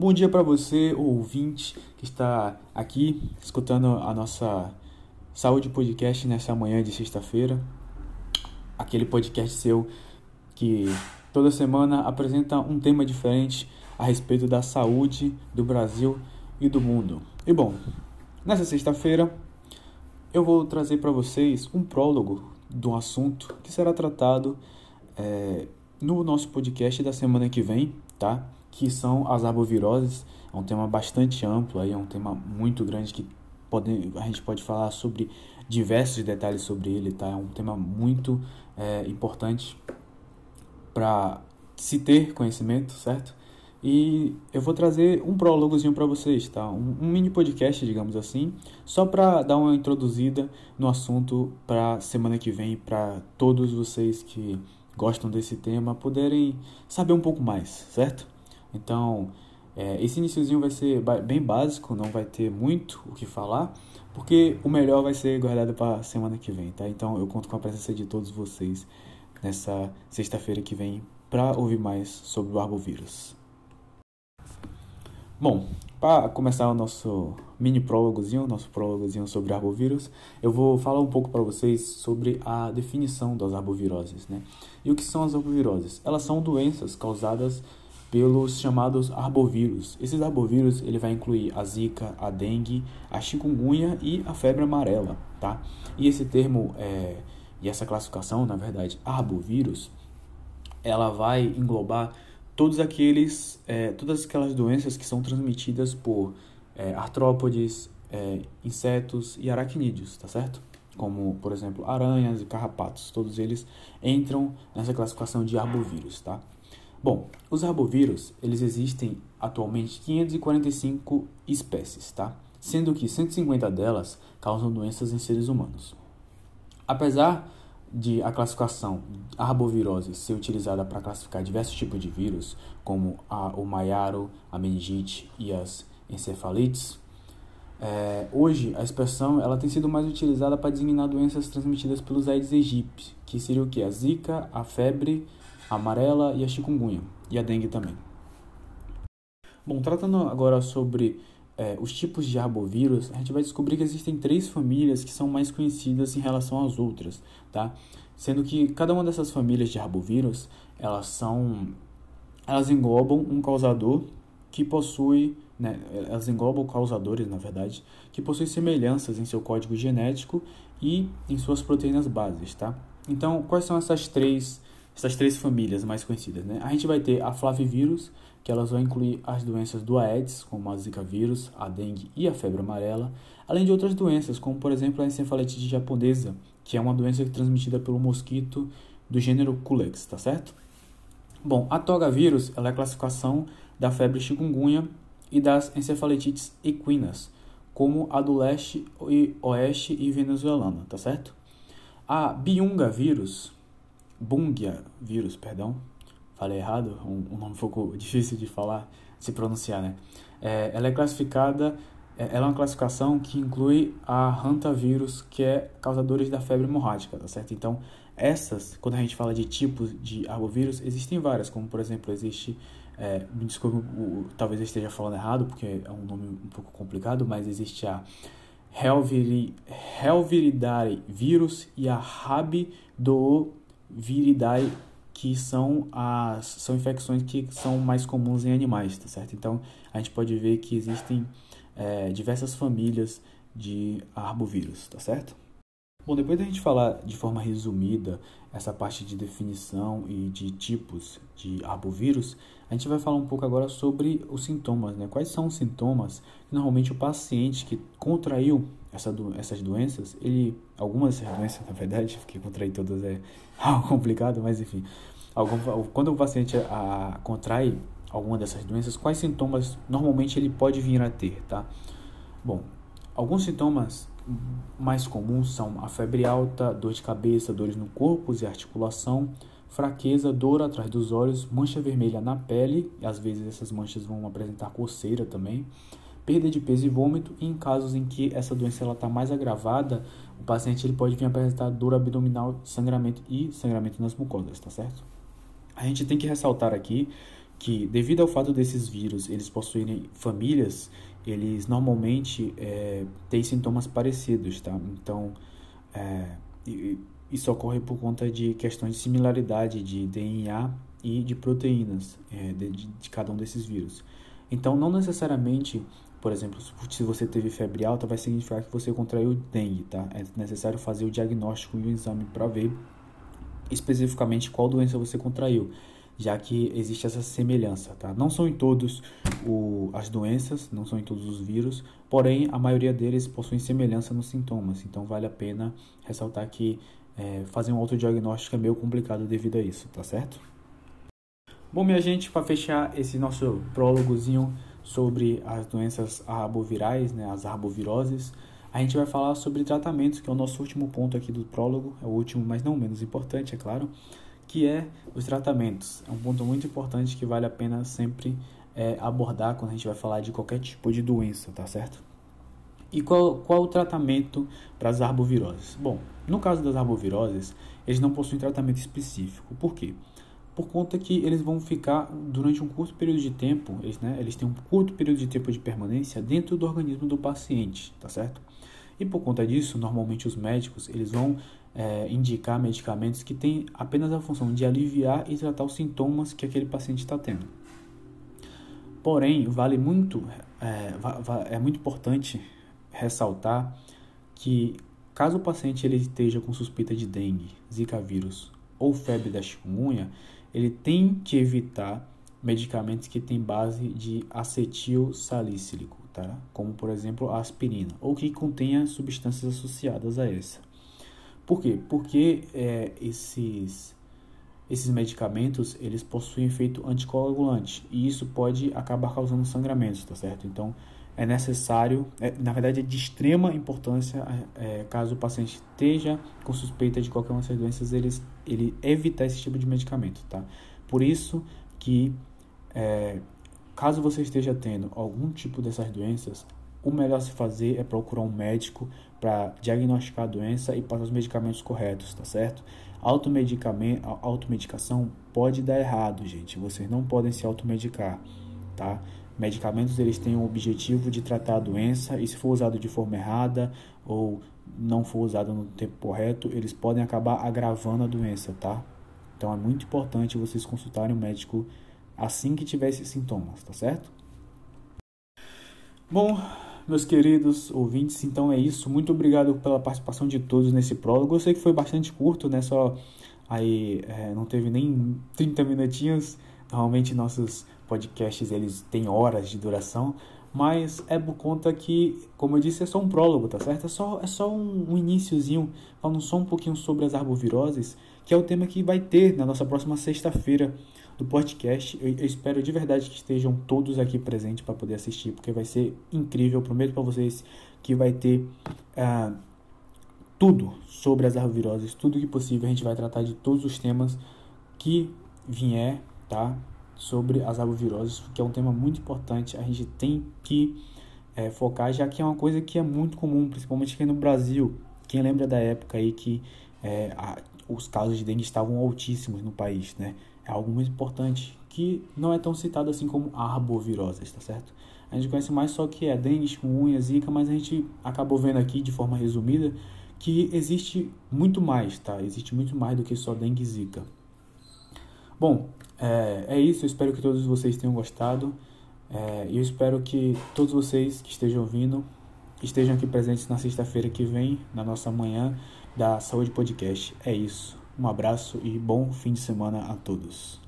Bom dia para você, ouvinte, que está aqui escutando a nossa Saúde Podcast nessa manhã de sexta-feira. Aquele podcast seu que toda semana apresenta um tema diferente a respeito da saúde do Brasil e do mundo. E bom, nessa sexta-feira eu vou trazer para vocês um prólogo de um assunto que será tratado é, no nosso podcast da semana que vem, tá? Que são as arboviroses. É um tema bastante amplo, aí, é um tema muito grande que pode, a gente pode falar sobre diversos detalhes sobre ele, tá? É um tema muito é, importante para se ter conhecimento, certo? E eu vou trazer um prólogozinho para vocês, tá? Um, um, mini podcast, digamos assim, só para dar uma introduzida no assunto para semana que vem, para todos vocês que gostam desse tema poderem saber um pouco mais, certo? Então, é, esse iníciozinho vai ser bem básico, não vai ter muito o que falar, porque o melhor vai ser guardado para semana que vem, tá? Então, eu conto com a presença de todos vocês nessa sexta-feira que vem para ouvir mais sobre o arbovírus. Bom, para começar o nosso mini prólogozinho, nosso prólogozinho sobre arbovírus, eu vou falar um pouco para vocês sobre a definição das arboviroses, né? E o que são as arboviroses? Elas são doenças causadas pelos chamados arbovírus. Esses arbovírus ele vai incluir a zika, a dengue, a chikungunya e a febre amarela, tá? E esse termo é, e essa classificação, na verdade, arbovírus, ela vai englobar todos aqueles, é, todas aquelas doenças que são transmitidas por é, artrópodes, é, insetos e aracnídeos, tá certo? Como, por exemplo, aranhas e carrapatos, todos eles entram nessa classificação de arbovírus, tá? Bom, os arbovírus, eles existem atualmente 545 espécies, tá? Sendo que 150 delas causam doenças em seres humanos. Apesar de a classificação arbovirose ser utilizada para classificar diversos tipos de vírus, como a, o maiaro, a meningite e as encefalites, é, hoje a expressão ela tem sido mais utilizada para designar doenças transmitidas pelos Aedes aegypti, que seria o que? A zika, a febre a amarela e a chikungunya, e a dengue também. Bom, tratando agora sobre é, os tipos de arbovírus, a gente vai descobrir que existem três famílias que são mais conhecidas em relação às outras, tá? Sendo que cada uma dessas famílias de arbovírus, elas são elas englobam um causador que possui, né, elas englobam causadores, na verdade, que possuem semelhanças em seu código genético e em suas proteínas bases, tá? Então, quais são essas três essas três famílias mais conhecidas. Né? A gente vai ter a flavivírus, que elas vão incluir as doenças do Aedes, como a Zika vírus, a dengue e a febre amarela, além de outras doenças, como por exemplo a encefalitite japonesa, que é uma doença transmitida pelo mosquito do gênero Culex, tá certo? Bom, a toga vírus ela é a classificação da febre chikungunya e das encefalitites equinas, como a do leste e oeste e venezuelana, tá certo? A biunga vírus, Bungia vírus, perdão, falei errado, um, um, nome um pouco difícil de falar, se pronunciar, né? É, ela é classificada, é, ela é uma classificação que inclui a hantavirus, que é causadores da febre hemorrágica, tá certo? Então, essas, quando a gente fala de tipos de arbovírus, existem várias, como por exemplo, existe, é, me desculpe, talvez eu esteja falando errado, porque é um nome um pouco complicado, mas existe a Helviridae vírus e a Rabido viridae, que são as são infecções que são mais comuns em animais, tá certo? Então a gente pode ver que existem é, diversas famílias de arbovírus, tá certo? Bom, depois da gente falar de forma resumida essa parte de definição e de tipos de arbovírus, a gente vai falar um pouco agora sobre os sintomas, né? Quais são os sintomas que normalmente o paciente que contraiu essa do, essas doenças, ele algumas dessas doenças, na verdade, porque contrair todas é algo complicado, mas enfim, algum, quando o paciente a, contrai alguma dessas doenças, quais sintomas normalmente ele pode vir a ter, tá? Bom, alguns sintomas mais comuns são a febre alta, dor de cabeça, dores no corpo e articulação, fraqueza, dor atrás dos olhos, mancha vermelha na pele, e às vezes essas manchas vão apresentar coceira também, perda de peso e vômito, e em casos em que essa doença está mais agravada, o paciente ele pode vir apresentar dor abdominal, sangramento e sangramento nas mucosas, tá certo? A gente tem que ressaltar aqui que devido ao fato desses vírus eles possuírem famílias, eles normalmente é, têm sintomas parecidos, tá? Então, é, isso ocorre por conta de questões de similaridade de DNA e de proteínas é, de, de, cada um desses vírus. Então, não necessariamente, por exemplo, se você teve febre alta, vai significar que você contraiu dengue, tá? É necessário fazer o diagnóstico e o exame para ver especificamente qual doença você contraiu já que existe essa semelhança, tá? Não são em todos o, as doenças, não são em todos os vírus, porém a maioria deles possuem semelhança nos sintomas, então vale a pena ressaltar que é, fazer um autodiagnóstico é meio complicado devido a isso, tá certo? Bom, minha gente, para fechar esse nosso prólogozinho sobre as doenças arbovirais, né, as arboviroses, a gente vai falar sobre tratamentos, que é o nosso último ponto aqui do prólogo, é o último, mas não menos importante, é claro que é os tratamentos. É um ponto muito importante que vale a pena sempre é, abordar quando a gente vai falar de qualquer tipo de doença, tá certo? E qual, qual o tratamento para as arboviroses? Bom, no caso das arboviroses, eles não possuem tratamento específico. Por quê? Por conta que eles vão ficar durante um curto período de tempo, eles, né, eles têm um curto período de tempo de permanência dentro do organismo do paciente, tá certo? E por conta disso, normalmente os médicos eles vão é, indicar medicamentos que têm apenas a função de aliviar e tratar os sintomas que aquele paciente está tendo. Porém, vale muito, é, é muito importante ressaltar que caso o paciente ele esteja com suspeita de dengue, zika vírus ou febre da chikungunya, ele tem que evitar medicamentos que têm base de acetil salicílico, tá? como por exemplo a aspirina, ou que contenha substâncias associadas a essa. Por quê? Porque é, esses, esses medicamentos eles possuem efeito anticoagulante e isso pode acabar causando sangramentos, tá certo? Então é necessário, é, na verdade é de extrema importância, é, caso o paciente esteja com suspeita de qualquer uma dessas doenças, eles, ele evitar esse tipo de medicamento, tá? Por isso que é, caso você esteja tendo algum tipo dessas doenças, o melhor se fazer é procurar um médico para diagnosticar a doença e passar os medicamentos corretos, tá certo? Automedicamento, automedicação pode dar errado, gente. Vocês não podem se automedicar, tá? Medicamentos eles têm o objetivo de tratar a doença e se for usado de forma errada ou não for usado no tempo correto, eles podem acabar agravando a doença, tá? Então é muito importante vocês consultarem o um médico assim que tiver esses sintomas, tá certo? Bom, meus queridos ouvintes, então é isso. Muito obrigado pela participação de todos nesse prólogo. Eu sei que foi bastante curto, né? Só aí é, não teve nem 30 minutinhos. Normalmente nossos podcasts eles têm horas de duração, mas é por conta que, como eu disse, é só um prólogo, tá certo? É só, é só um, iníciozinho, falando só um pouquinho sobre as arboviroses, que é o tema que vai ter na nossa próxima sexta-feira do podcast. Eu, eu, espero de verdade que estejam todos aqui presentes para poder assistir, porque vai ser incrível. Eu prometo para vocês que vai ter uh, tudo sobre as arboviroses, tudo que possível. A gente vai tratar de todos os temas que vier, tá? Sobre as arboviroses, que é um tema muito importante. A gente tem que é, focar, já que é uma coisa que é muito comum, principalmente aqui no Brasil. Quem lembra da época aí que é, a, os casos de dengue estavam altíssimos no país, né? é algo muito importante que não é tão citado assim como arboviroses, tá certo? A gente conhece mais só que é dengue, unha, zika, mas a gente acabou vendo aqui de forma resumida que existe muito mais, tá? Existe muito mais do que só dengue e zika. Bom, é, é isso. Eu espero que todos vocês tenham gostado. É, eu espero que todos vocês que estejam ouvindo estejam aqui presentes na sexta-feira que vem, na nossa manhã da Saúde Podcast. É isso. Um abraço e bom fim de semana a todos.